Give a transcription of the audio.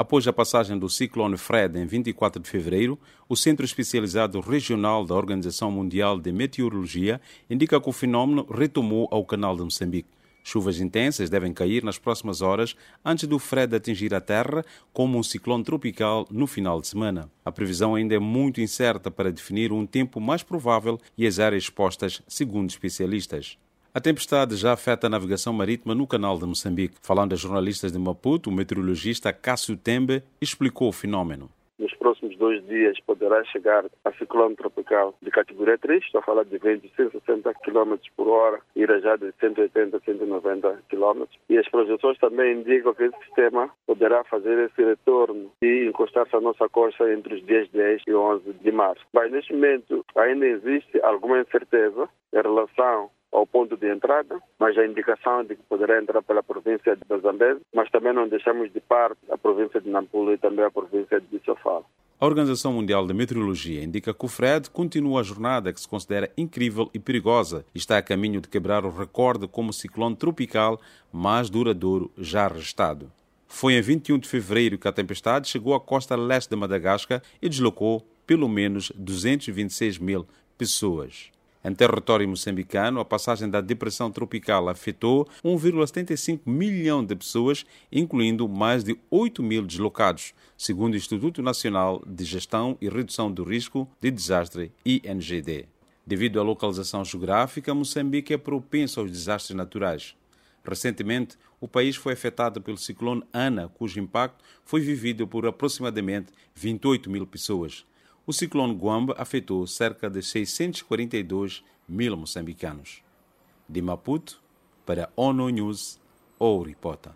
Após a passagem do ciclone Fred em 24 de fevereiro, o Centro Especializado Regional da Organização Mundial de Meteorologia indica que o fenômeno retomou ao canal de Moçambique. Chuvas intensas devem cair nas próximas horas antes do Fred atingir a Terra como um ciclone tropical no final de semana. A previsão ainda é muito incerta para definir um tempo mais provável e as áreas expostas, segundo especialistas. A tempestade já afeta a navegação marítima no canal de Moçambique. Falando a jornalistas de Maputo, o meteorologista Cássio Tembe explicou o fenômeno. Nos próximos dois dias poderá chegar a ciclone tropical de categoria 3, estou a falar de ventos de 160 km por hora, irá já de 180 a 190 km. E as projeções também indicam que esse sistema poderá fazer esse retorno e encostar-se à nossa costa entre os dias 10 e 11 de março. Mas neste momento ainda existe alguma incerteza em relação ao ponto de entrada, mas a indicação de que poderá entrar pela província de Zambeze, mas também não deixamos de parte a província de Nampula e também a província de Sofala. A Organização Mundial de Meteorologia indica que o Fred continua a jornada que se considera incrível e perigosa e está a caminho de quebrar o recorde como ciclone tropical mais duradouro já registado. Foi em 21 de fevereiro que a tempestade chegou à costa leste de Madagascar e deslocou pelo menos 226 mil pessoas. Em território moçambicano, a passagem da depressão tropical afetou 1,75 milhão de pessoas, incluindo mais de 8 mil deslocados, segundo o Instituto Nacional de Gestão e Redução do Risco de Desastre, INGD. Devido à localização geográfica, Moçambique é propenso aos desastres naturais. Recentemente, o país foi afetado pelo ciclone Ana, cujo impacto foi vivido por aproximadamente 28 mil pessoas o ciclone Guamba afetou cerca de 642 mil moçambicanos. De Maputo, para ONU News, ou Ripota.